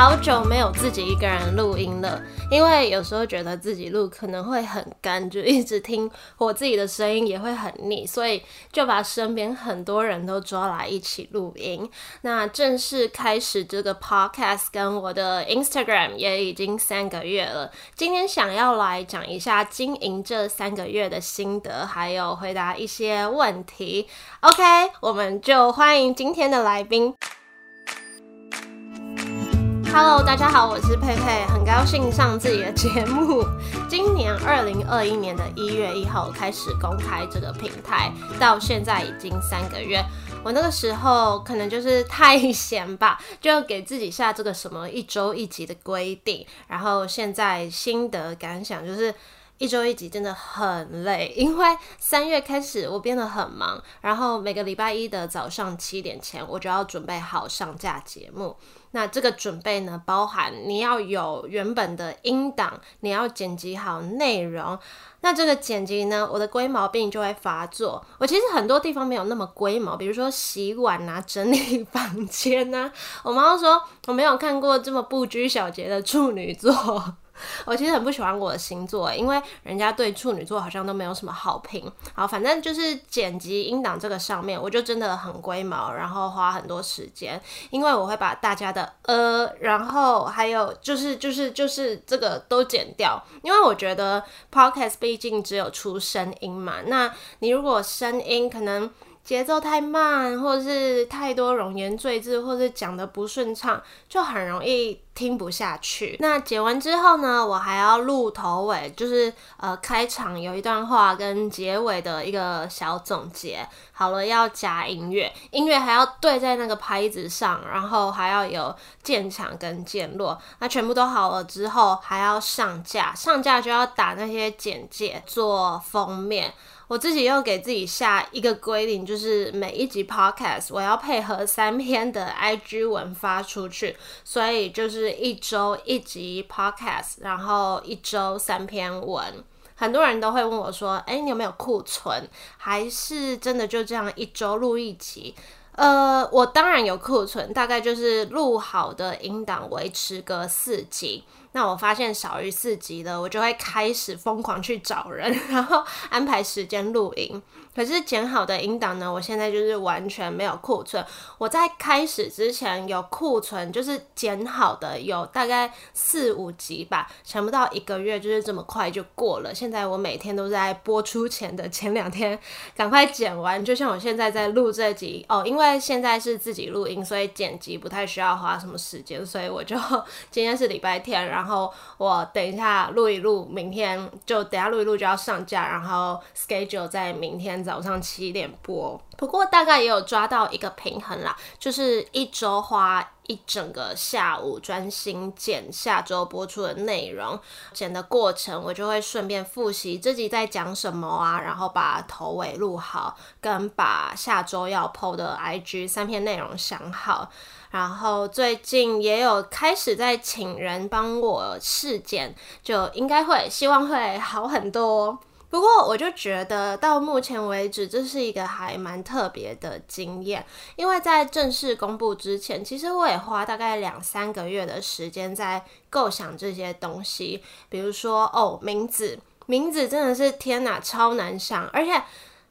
好久没有自己一个人录音了，因为有时候觉得自己录可能会很干，就一直听我自己的声音也会很腻，所以就把身边很多人都抓来一起录音。那正式开始这个 podcast 跟我的 Instagram 也已经三个月了，今天想要来讲一下经营这三个月的心得，还有回答一些问题。OK，我们就欢迎今天的来宾。Hello，大家好，我是佩佩，很高兴上自己的节目。今年二零二一年的一月一号开始公开这个平台，到现在已经三个月。我那个时候可能就是太闲吧，就给自己下这个什么一周一集的规定。然后现在心得感想就是。一周一集真的很累，因为三月开始我变得很忙，然后每个礼拜一的早上七点前，我就要准备好上架节目。那这个准备呢，包含你要有原本的音档，你要剪辑好内容。那这个剪辑呢，我的龟毛病就会发作。我其实很多地方没有那么龟毛，比如说洗碗啊、整理房间啊。我妈妈说我没有看过这么不拘小节的处女座。我其实很不喜欢我的星座，因为人家对处女座好像都没有什么好评。好，反正就是剪辑音档这个上面，我就真的很龟毛，然后花很多时间，因为我会把大家的呃，然后还有就是就是就是这个都剪掉，因为我觉得 podcast 毕竟只有出声音嘛，那你如果声音可能。节奏太慢，或者是太多冗言赘字，或者讲的不顺畅，就很容易听不下去。那剪完之后呢，我还要录头尾，就是呃开场有一段话跟结尾的一个小总结。好了，要加音乐，音乐还要对在那个拍子上，然后还要有渐强跟渐弱。那全部都好了之后，还要上架，上架就要打那些简介，做封面。我自己又给自己下一个规定，就是每一集 podcast 我要配合三篇的 IG 文发出去，所以就是一周一集 podcast，然后一周三篇文。很多人都会问我说：“哎，你有没有库存？还是真的就这样一周录一集？”呃，我当然有库存，大概就是录好的音档维持个四集。那我发现少于四集的，我就会开始疯狂去找人，然后安排时间录音。可是剪好的音档呢？我现在就是完全没有库存。我在开始之前有库存，就是剪好的有大概四五集吧，想不到一个月就是这么快就过了。现在我每天都在播出前的前两天赶快剪完，就像我现在在录这集哦，因为现在是自己录音，所以剪辑不太需要花什么时间，所以我就 今天是礼拜天，然后我等一下录一录，明天就等下录一录就要上架，然后 schedule 在明天。早上七点播，不过大概也有抓到一个平衡啦，就是一周花一整个下午专心剪下周播出的内容，剪的过程我就会顺便复习自己在讲什么啊，然后把头尾录好，跟把下周要 PO 的 IG 三篇内容想好，然后最近也有开始在请人帮我试剪，就应该会希望会好很多。不过，我就觉得到目前为止，这是一个还蛮特别的经验。因为在正式公布之前，其实我也花大概两三个月的时间在构想这些东西。比如说，哦，名字，名字真的是天哪，超难想，而且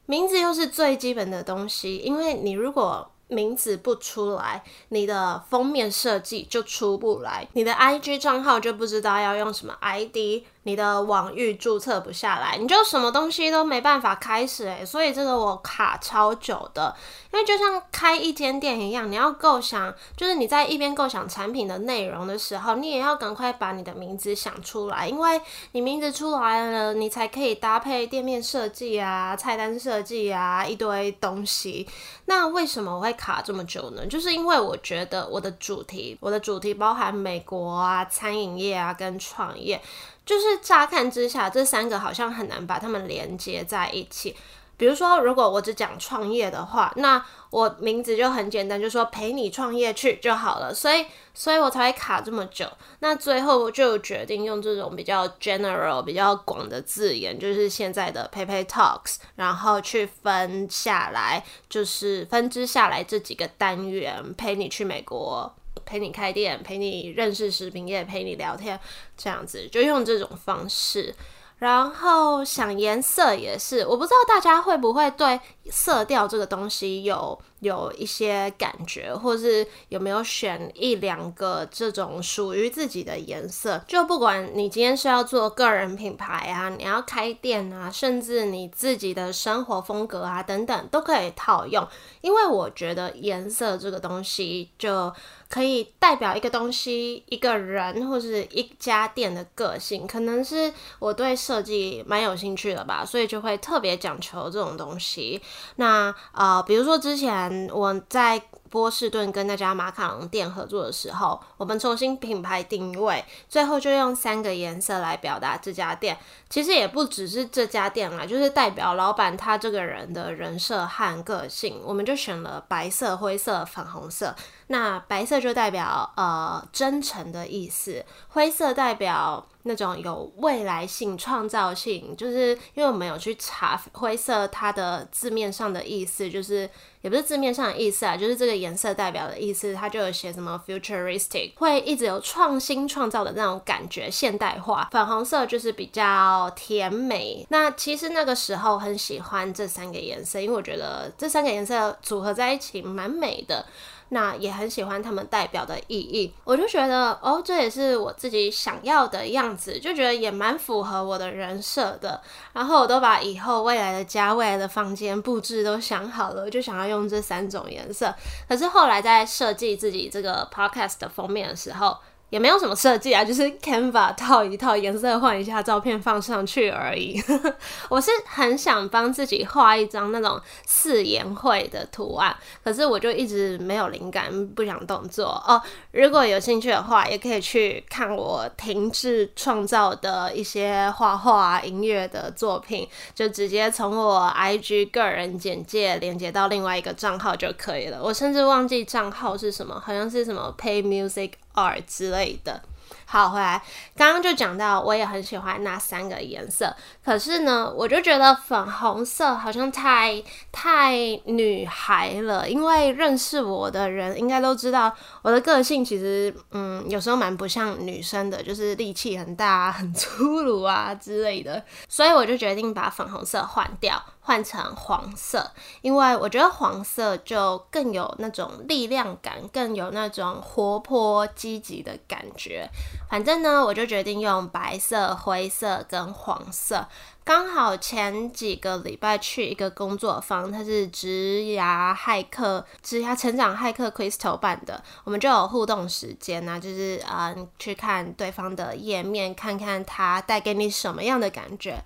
名字又是最基本的东西。因为你如果名字不出来，你的封面设计就出不来，你的 IG 账号就不知道要用什么 ID。你的网域注册不下来，你就什么东西都没办法开始诶，所以这个我卡超久的，因为就像开一间店一样，你要构想，就是你在一边构想产品的内容的时候，你也要赶快把你的名字想出来，因为你名字出来了，你才可以搭配店面设计啊、菜单设计啊一堆东西。那为什么我会卡这么久呢？就是因为我觉得我的主题，我的主题包含美国啊、餐饮业啊跟创业。就是乍看之下，这三个好像很难把它们连接在一起。比如说，如果我只讲创业的话，那我名字就很简单，就说陪你创业去就好了。所以，所以我才会卡这么久。那最后就决定用这种比较 general、比较广的字眼，就是现在的 PayPay Talks，然后去分下来，就是分支下来这几个单元，陪你去美国，陪你开店，陪你认识食品业，陪你聊天，这样子就用这种方式。然后想颜色也是，我不知道大家会不会对色调这个东西有有一些感觉，或是有没有选一两个这种属于自己的颜色。就不管你今天是要做个人品牌啊，你要开店啊，甚至你自己的生活风格啊等等，都可以套用。因为我觉得颜色这个东西就。可以代表一个东西、一个人或是一家店的个性，可能是我对设计蛮有兴趣的吧，所以就会特别讲求这种东西。那呃，比如说之前我在。波士顿跟那家马卡龙店合作的时候，我们重新品牌定位，最后就用三个颜色来表达这家店。其实也不只是这家店啦，就是代表老板他这个人的人设和个性。我们就选了白色、灰色、粉红色。那白色就代表呃真诚的意思，灰色代表。那种有未来性、创造性，就是因为我们有去查灰色它的字面上的意思，就是也不是字面上的意思啊，就是这个颜色代表的意思，它就有写什么 futuristic，会一直有创新创造的那种感觉，现代化。粉红色就是比较甜美。那其实那个时候很喜欢这三个颜色，因为我觉得这三个颜色组合在一起蛮美的。那也很喜欢他们代表的意义，我就觉得哦，这也是我自己想要的样子，就觉得也蛮符合我的人设的。然后我都把以后未来的家、未来的房间布置都想好了，就想要用这三种颜色。可是后来在设计自己这个 podcast 的封面的时候。也没有什么设计啊，就是 Canva 套一套颜色换一下照片放上去而已。我是很想帮自己画一张那种四言会的图案，可是我就一直没有灵感，不想动作哦。如果有兴趣的话，也可以去看我停滞创造的一些画画、音乐的作品，就直接从我 IG 个人简介连接到另外一个账号就可以了。我甚至忘记账号是什么，好像是什么 Pay Music。二之类的。好，回来，刚刚就讲到，我也很喜欢那三个颜色。可是呢，我就觉得粉红色好像太太女孩了。因为认识我的人应该都知道，我的个性其实，嗯，有时候蛮不像女生的，就是力气很大、很粗鲁啊之类的。所以我就决定把粉红色换掉。换成黄色，因为我觉得黄色就更有那种力量感，更有那种活泼积极的感觉。反正呢，我就决定用白色、灰色跟黄色。刚好前几个礼拜去一个工作坊，它是职涯骇客、职涯成长骇客 Crystal 办的，我们就有互动时间呐，就是嗯，去看对方的页面，看看他带给你什么样的感觉。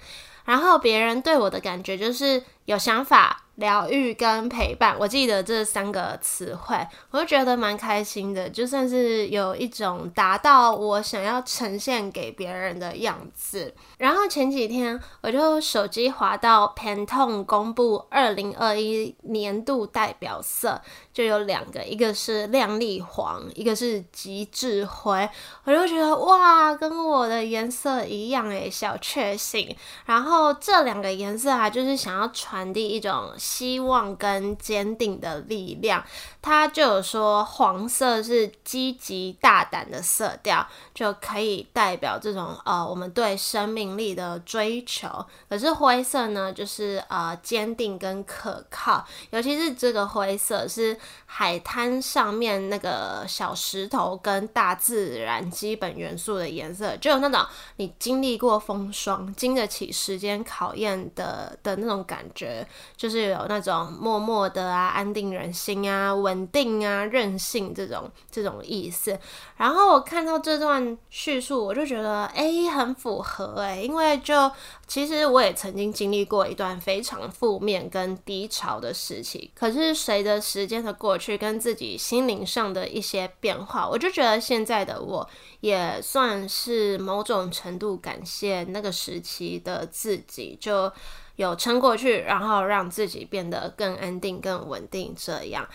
然后别人对我的感觉就是有想法。疗愈跟陪伴，我记得这三个词汇，我就觉得蛮开心的，就算是有一种达到我想要呈现给别人的样子。然后前几天我就手机滑到 Pantone 公布二零二一年度代表色，就有两个，一个是亮丽黄，一个是极致灰，我就觉得哇，跟我的颜色一样诶，小确幸。然后这两个颜色啊，就是想要传递一种。希望跟坚定的力量，他就有说黄色是积极大胆的色调，就可以代表这种呃我们对生命力的追求。可是灰色呢，就是呃坚定跟可靠，尤其是这个灰色是海滩上面那个小石头跟大自然基本元素的颜色，就有那种你经历过风霜、经得起时间考验的的那种感觉，就是。那种默默的啊，安定人心啊，稳定啊，任性这种这种意思。然后我看到这段叙述，我就觉得哎，很符合哎，因为就其实我也曾经经历过一段非常负面跟低潮的时期。可是随着时间的过去，跟自己心灵上的一些变化，我就觉得现在的我也算是某种程度感谢那个时期的自己，就。有撑过去，然后让自己变得更安定、更稳定，这样。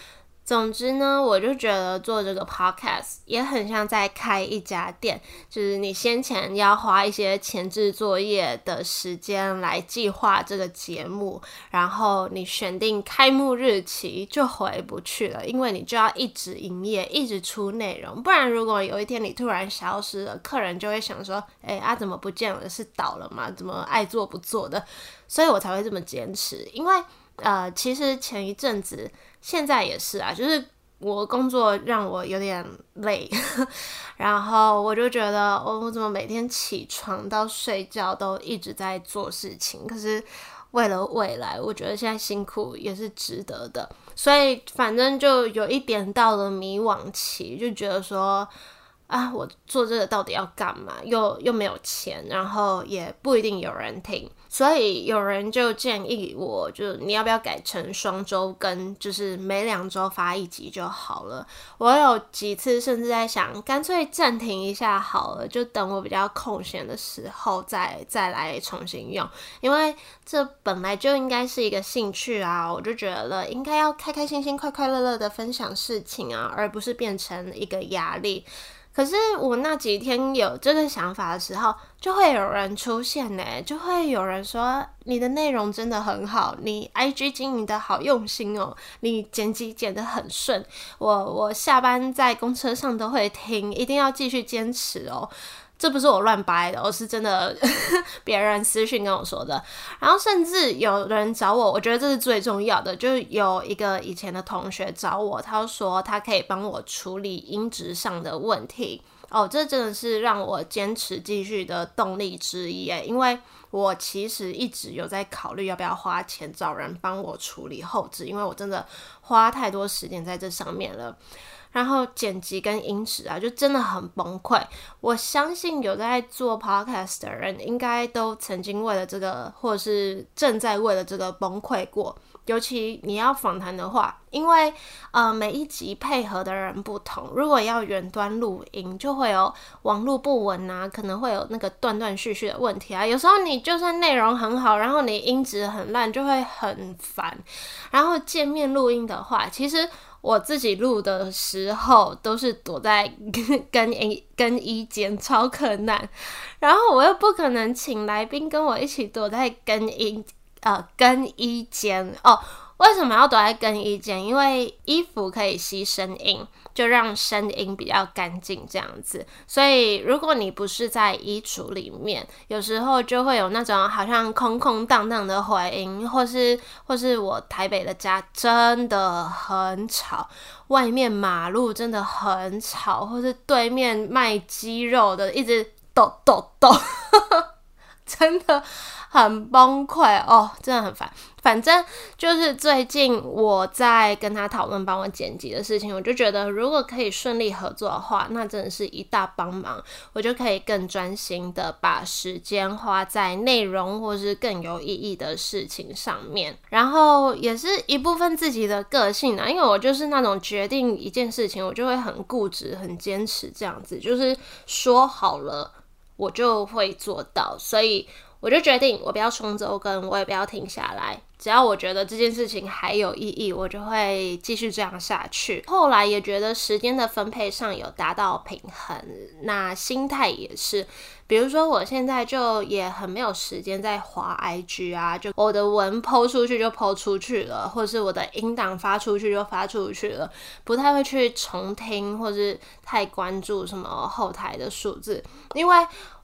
总之呢，我就觉得做这个 podcast 也很像在开一家店，就是你先前要花一些前置作业的时间来计划这个节目，然后你选定开幕日期就回不去了，因为你就要一直营业，一直出内容，不然如果有一天你突然消失了，客人就会想说，哎啊怎么不见了？是倒了吗？怎么爱做不做的？所以我才会这么坚持，因为。呃，其实前一阵子，现在也是啊，就是我工作让我有点累，然后我就觉得，我我怎么每天起床到睡觉都一直在做事情？可是为了未来，我觉得现在辛苦也是值得的，所以反正就有一点到了迷惘期，就觉得说。啊，我做这个到底要干嘛？又又没有钱，然后也不一定有人听，所以有人就建议我，就你要不要改成双周更，就是每两周发一集就好了。我有几次甚至在想，干脆暂停一下好了，就等我比较空闲的时候再再来重新用，因为这本来就应该是一个兴趣啊，我就觉得应该要开开心心、快快乐乐的分享事情啊，而不是变成一个压力。可是我那几天有这个想法的时候，就会有人出现呢，就会有人说你的内容真的很好，你 IG 经营的好用心哦，你剪辑剪得很顺，我我下班在公车上都会听，一定要继续坚持哦。这不是我乱掰的，我是真的，别人私讯跟我说的。然后甚至有人找我，我觉得这是最重要的，就是有一个以前的同学找我，他说他可以帮我处理音质上的问题。哦，这真的是让我坚持继续的动力之一诶，因为我其实一直有在考虑要不要花钱找人帮我处理后置，因为我真的花太多时间在这上面了。然后剪辑跟音质啊，就真的很崩溃。我相信有在做 podcast 的人，应该都曾经为了这个，或者是正在为了这个崩溃过。尤其你要访谈的话，因为呃每一集配合的人不同，如果要远端录音，就会有网络不稳啊，可能会有那个断断续续的问题啊。有时候你就算内容很好，然后你音质很烂，就会很烦。然后见面录音的话，其实。我自己录的时候都是躲在 更衣更衣间，超可难。然后我又不可能请来宾跟我一起躲在更衣呃更衣间哦。为什么要躲在更衣间？因为衣服可以吸声音，就让声音比较干净这样子。所以如果你不是在衣橱里面，有时候就会有那种好像空空荡荡的回音，或是或是我台北的家真的很吵，外面马路真的很吵，或是对面卖鸡肉的一直抖抖抖，真的很崩溃哦，真的很烦。反正就是最近我在跟他讨论帮我剪辑的事情，我就觉得如果可以顺利合作的话，那真的是一大帮忙，我就可以更专心的把时间花在内容或是更有意义的事情上面。然后也是一部分自己的个性啊，因为我就是那种决定一件事情，我就会很固执、很坚持这样子，就是说好了我就会做到，所以我就决定我不要双周更，我也不要停下来。只要我觉得这件事情还有意义，我就会继续这样下去。后来也觉得时间的分配上有达到平衡，那心态也是。比如说我现在就也很没有时间在滑 IG 啊，就我的文抛出去就抛出去了，或是我的音档发出去就发出去了，不太会去重听，或是太关注什么后台的数字，因为。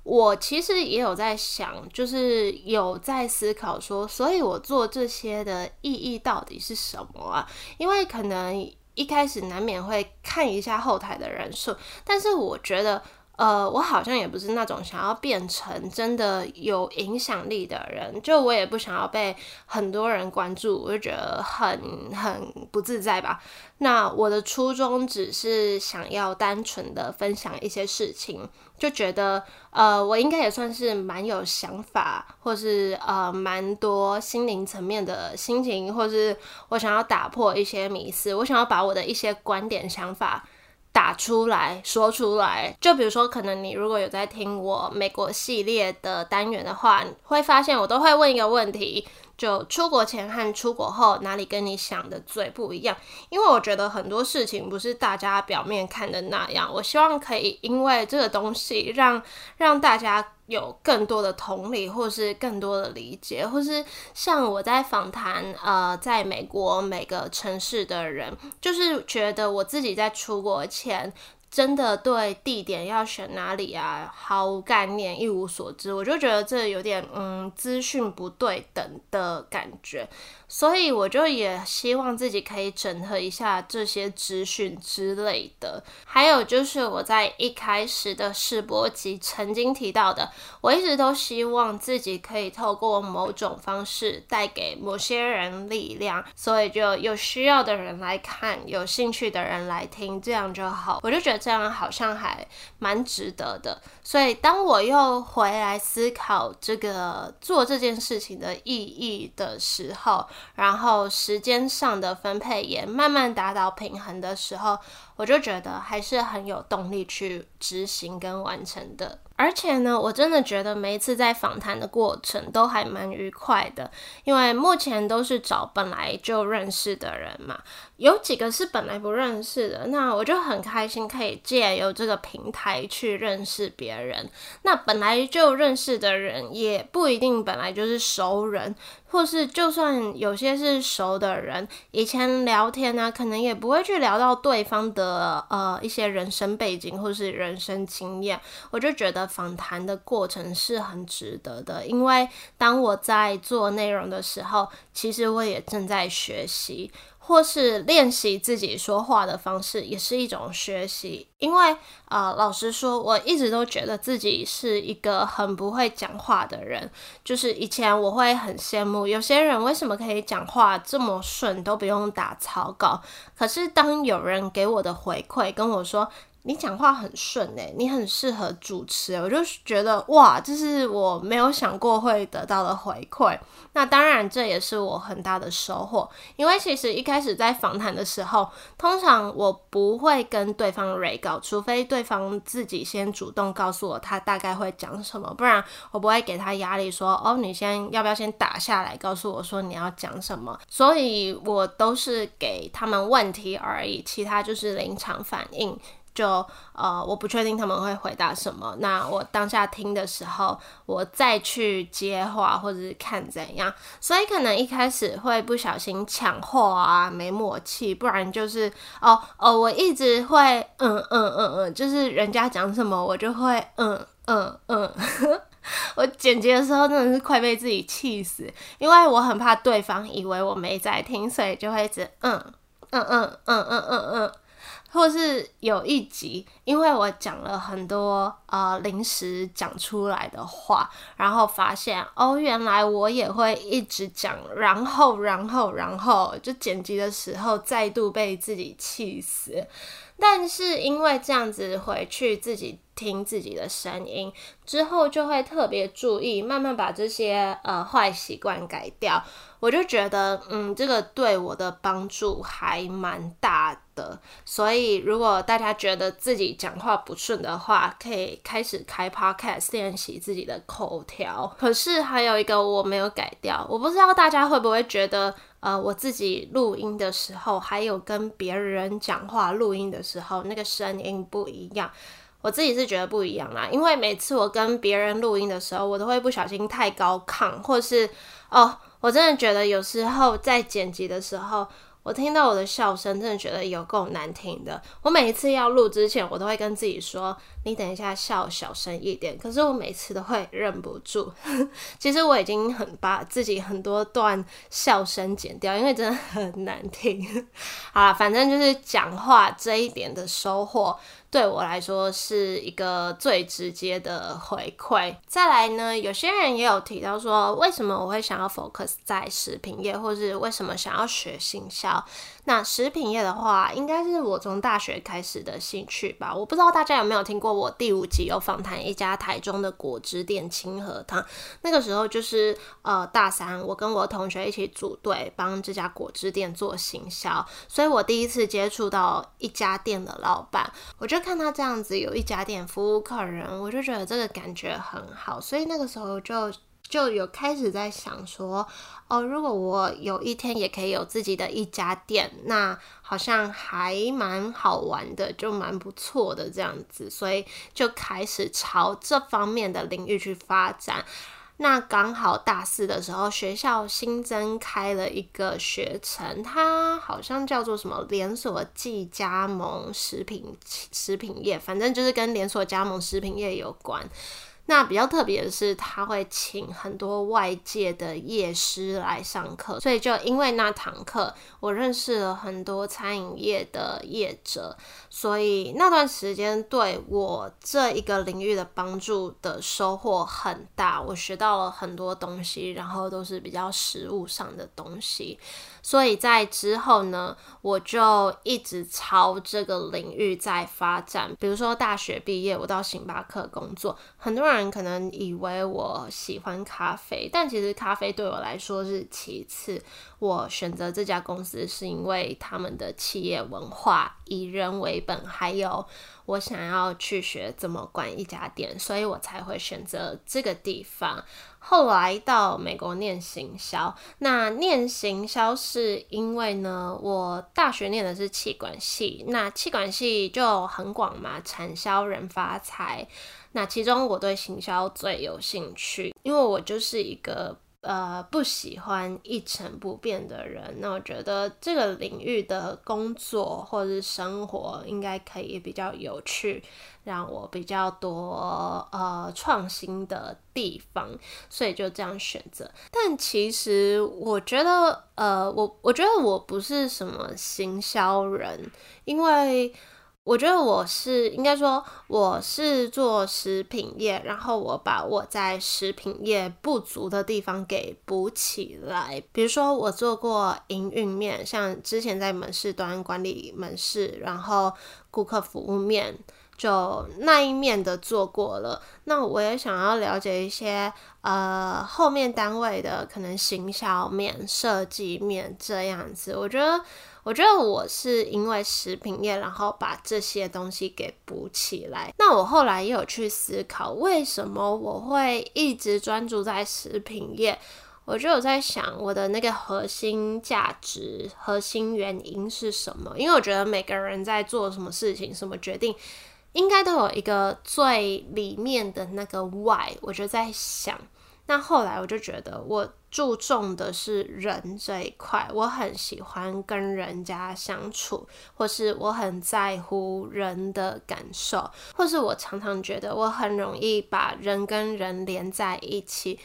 我其实也有在想，就是有在思考说，所以我做这些的意义到底是什么啊？因为可能一开始难免会看一下后台的人数，但是我觉得。呃，我好像也不是那种想要变成真的有影响力的人，就我也不想要被很多人关注，我就觉得很很不自在吧。那我的初衷只是想要单纯的分享一些事情，就觉得呃，我应该也算是蛮有想法，或是呃蛮多心灵层面的心情，或是我想要打破一些迷思，我想要把我的一些观点想法。打出来说出来。就比如说，可能你如果有在听我美国系列的单元的话，会发现我都会问一个问题。就出国前和出国后哪里跟你想的最不一样？因为我觉得很多事情不是大家表面看的那样。我希望可以因为这个东西让让大家有更多的同理，或是更多的理解，或是像我在访谈呃，在美国每个城市的人，就是觉得我自己在出国前。真的对地点要选哪里啊，毫无概念，一无所知，我就觉得这有点嗯资讯不对等的感觉。所以我就也希望自己可以整合一下这些资讯之类的。还有就是我在一开始的试播集曾经提到的，我一直都希望自己可以透过某种方式带给某些人力量，所以就有需要的人来看，有兴趣的人来听，这样就好。我就觉得这样好像还蛮值得的。所以当我又回来思考这个做这件事情的意义的时候，然后时间上的分配也慢慢达到平衡的时候，我就觉得还是很有动力去执行跟完成的。而且呢，我真的觉得每一次在访谈的过程都还蛮愉快的，因为目前都是找本来就认识的人嘛，有几个是本来不认识的，那我就很开心可以借由这个平台去认识别人。那本来就认识的人也不一定本来就是熟人。或是就算有些是熟的人，以前聊天呢，可能也不会去聊到对方的呃一些人生背景或是人生经验。我就觉得访谈的过程是很值得的，因为当我在做内容的时候，其实我也正在学习。或是练习自己说话的方式，也是一种学习。因为啊，老实说，我一直都觉得自己是一个很不会讲话的人。就是以前我会很羡慕有些人为什么可以讲话这么顺，都不用打草稿。可是当有人给我的回馈跟我说，你讲话很顺诶，你很适合主持，我就觉得哇，这是我没有想过会得到的回馈。那当然，这也是我很大的收获，因为其实一开始在访谈的时候，通常我不会跟对方 re 稿，除非对方自己先主动告诉我他大概会讲什么，不然我不会给他压力说哦，你先要不要先打下来，告诉我说你要讲什么。所以我都是给他们问题而已，其他就是临场反应。就呃，我不确定他们会回答什么。那我当下听的时候，我再去接话或者是看怎样。所以可能一开始会不小心抢话啊，没默契，不然就是哦哦，我一直会嗯嗯嗯嗯，就是人家讲什么我就会嗯嗯嗯。我剪辑的时候真的是快被自己气死，因为我很怕对方以为我没在听，所以就会一直嗯嗯嗯嗯嗯嗯嗯。或是有一集，因为我讲了很多呃临时讲出来的话，然后发现哦，原来我也会一直讲，然后然后然后就剪辑的时候再度被自己气死。但是因为这样子回去自己听自己的声音之后，就会特别注意，慢慢把这些呃坏习惯改掉。我就觉得，嗯，这个对我的帮助还蛮大的。所以如果大家觉得自己讲话不顺的话，可以开始开 podcast 练习自己的口条。可是还有一个我没有改掉，我不知道大家会不会觉得。呃，我自己录音的时候，还有跟别人讲话录音的时候，那个声音不一样。我自己是觉得不一样啦，因为每次我跟别人录音的时候，我都会不小心太高亢，或是哦，我真的觉得有时候在剪辑的时候。我听到我的笑声，真的觉得有够难听的。我每一次要录之前，我都会跟自己说：“你等一下笑小声一点。”可是我每次都会忍不住。其实我已经很把自己很多段笑声剪掉，因为真的很难听。好了，反正就是讲话这一点的收获。对我来说是一个最直接的回馈。再来呢，有些人也有提到说，为什么我会想要 focus 在食品业，或是为什么想要学行销？那食品业的话，应该是我从大学开始的兴趣吧。我不知道大家有没有听过我第五集有访谈一家台中的果汁店清河汤，那个时候就是呃大三，我跟我同学一起组队帮这家果汁店做行销，所以我第一次接触到一家店的老板，我就看他这样子有一家店服务客人，我就觉得这个感觉很好，所以那个时候就。就有开始在想说，哦，如果我有一天也可以有自己的一家店，那好像还蛮好玩的，就蛮不错的这样子，所以就开始朝这方面的领域去发展。那刚好大四的时候，学校新增开了一个学程，它好像叫做什么连锁即加盟食品食品业，反正就是跟连锁加盟食品业有关。那比较特别的是，他会请很多外界的业师来上课，所以就因为那堂课，我认识了很多餐饮业的业者，所以那段时间对我这一个领域的帮助的收获很大，我学到了很多东西，然后都是比较实物上的东西。所以在之后呢，我就一直朝这个领域在发展。比如说大学毕业，我到星巴克工作，很多人可能以为我喜欢咖啡，但其实咖啡对我来说是其次。我选择这家公司是因为他们的企业文化以人为本，还有我想要去学怎么管一家店，所以我才会选择这个地方。后来到美国念行销，那念行销是因为呢，我大学念的是气管系，那气管系就很广嘛，产销人发财。那其中我对行销最有兴趣，因为我就是一个。呃，不喜欢一成不变的人，那我觉得这个领域的工作或者是生活应该可以比较有趣，让我比较多呃创新的地方，所以就这样选择。但其实我觉得，呃，我我觉得我不是什么行销人，因为。我觉得我是应该说我是做食品业，然后我把我在食品业不足的地方给补起来。比如说我做过营运面，像之前在门市端管理门市，然后顾客服务面，就那一面的做过了。那我也想要了解一些呃后面单位的可能行销面、设计面这样子。我觉得。我觉得我是因为食品业，然后把这些东西给补起来。那我后来也有去思考，为什么我会一直专注在食品业？我就有在想，我的那个核心价值、核心原因是什么？因为我觉得每个人在做什么事情、什么决定，应该都有一个最里面的那个 why。我就在想。那后来我就觉得，我注重的是人这一块，我很喜欢跟人家相处，或是我很在乎人的感受，或是我常常觉得我很容易把人跟人连在一起，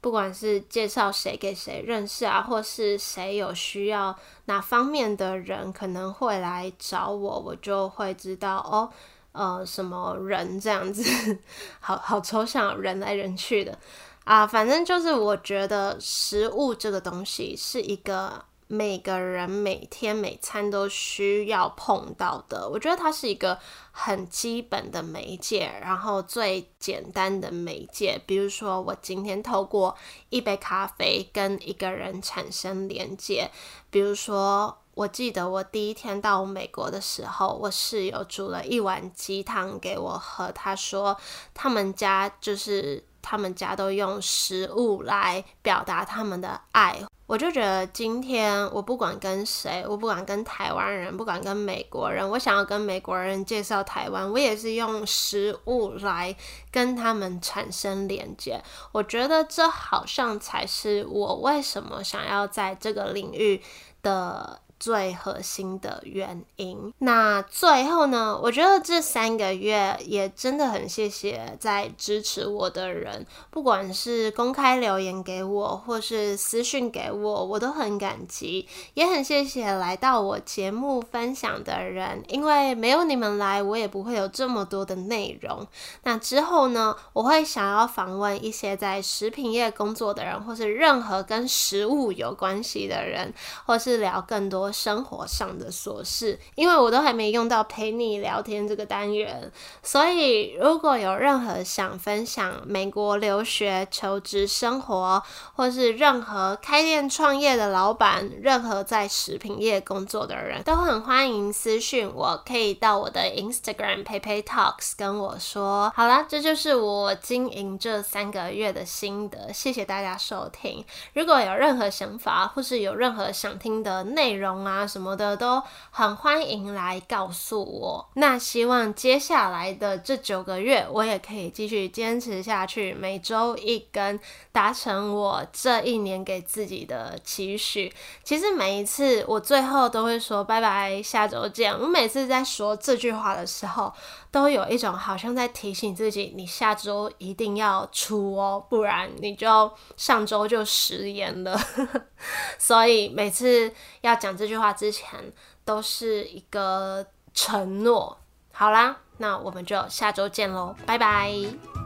不管是介绍谁给谁认识啊，或是谁有需要哪方面的人可能会来找我，我就会知道哦，呃，什么人这样子，好好抽象，人来人去的。啊，反正就是我觉得食物这个东西是一个每个人每天每餐都需要碰到的。我觉得它是一个很基本的媒介，然后最简单的媒介。比如说，我今天透过一杯咖啡跟一个人产生连接。比如说，我记得我第一天到美国的时候，我室友煮了一碗鸡汤给我喝，他说他们家就是。他们家都用食物来表达他们的爱，我就觉得今天我不管跟谁，我不管跟台湾人，不管跟美国人，我想要跟美国人介绍台湾，我也是用食物来跟他们产生连接。我觉得这好像才是我为什么想要在这个领域的。最核心的原因。那最后呢？我觉得这三个月也真的很谢谢在支持我的人，不管是公开留言给我，或是私讯给我，我都很感激。也很谢谢来到我节目分享的人，因为没有你们来，我也不会有这么多的内容。那之后呢？我会想要访问一些在食品业工作的人，或是任何跟食物有关系的人，或是聊更多。生活上的琐事，因为我都还没用到陪你聊天这个单元。所以如果有任何想分享美国留学、求职生活，或是任何开店创业的老板，任何在食品业工作的人，都很欢迎私讯我，可以到我的 Instagram PayPay Talks 跟我说。好啦，这就是我经营这三个月的心得，谢谢大家收听。如果有任何想法，或是有任何想听的内容啊什么的，都很欢迎来告诉我。那希望接下来的这九个月，我也可以继续坚持下去，每周一根，达成我这一年给自己的期许。其实每一次我最后都会说拜拜，下周见。我每次在说这句话的时候，都有一种好像在提醒自己，你下周一定要出哦，不然你就上周就食言了。所以每次要讲这句话之前，都是一个承诺。好啦，那我们就下周见喽，拜拜。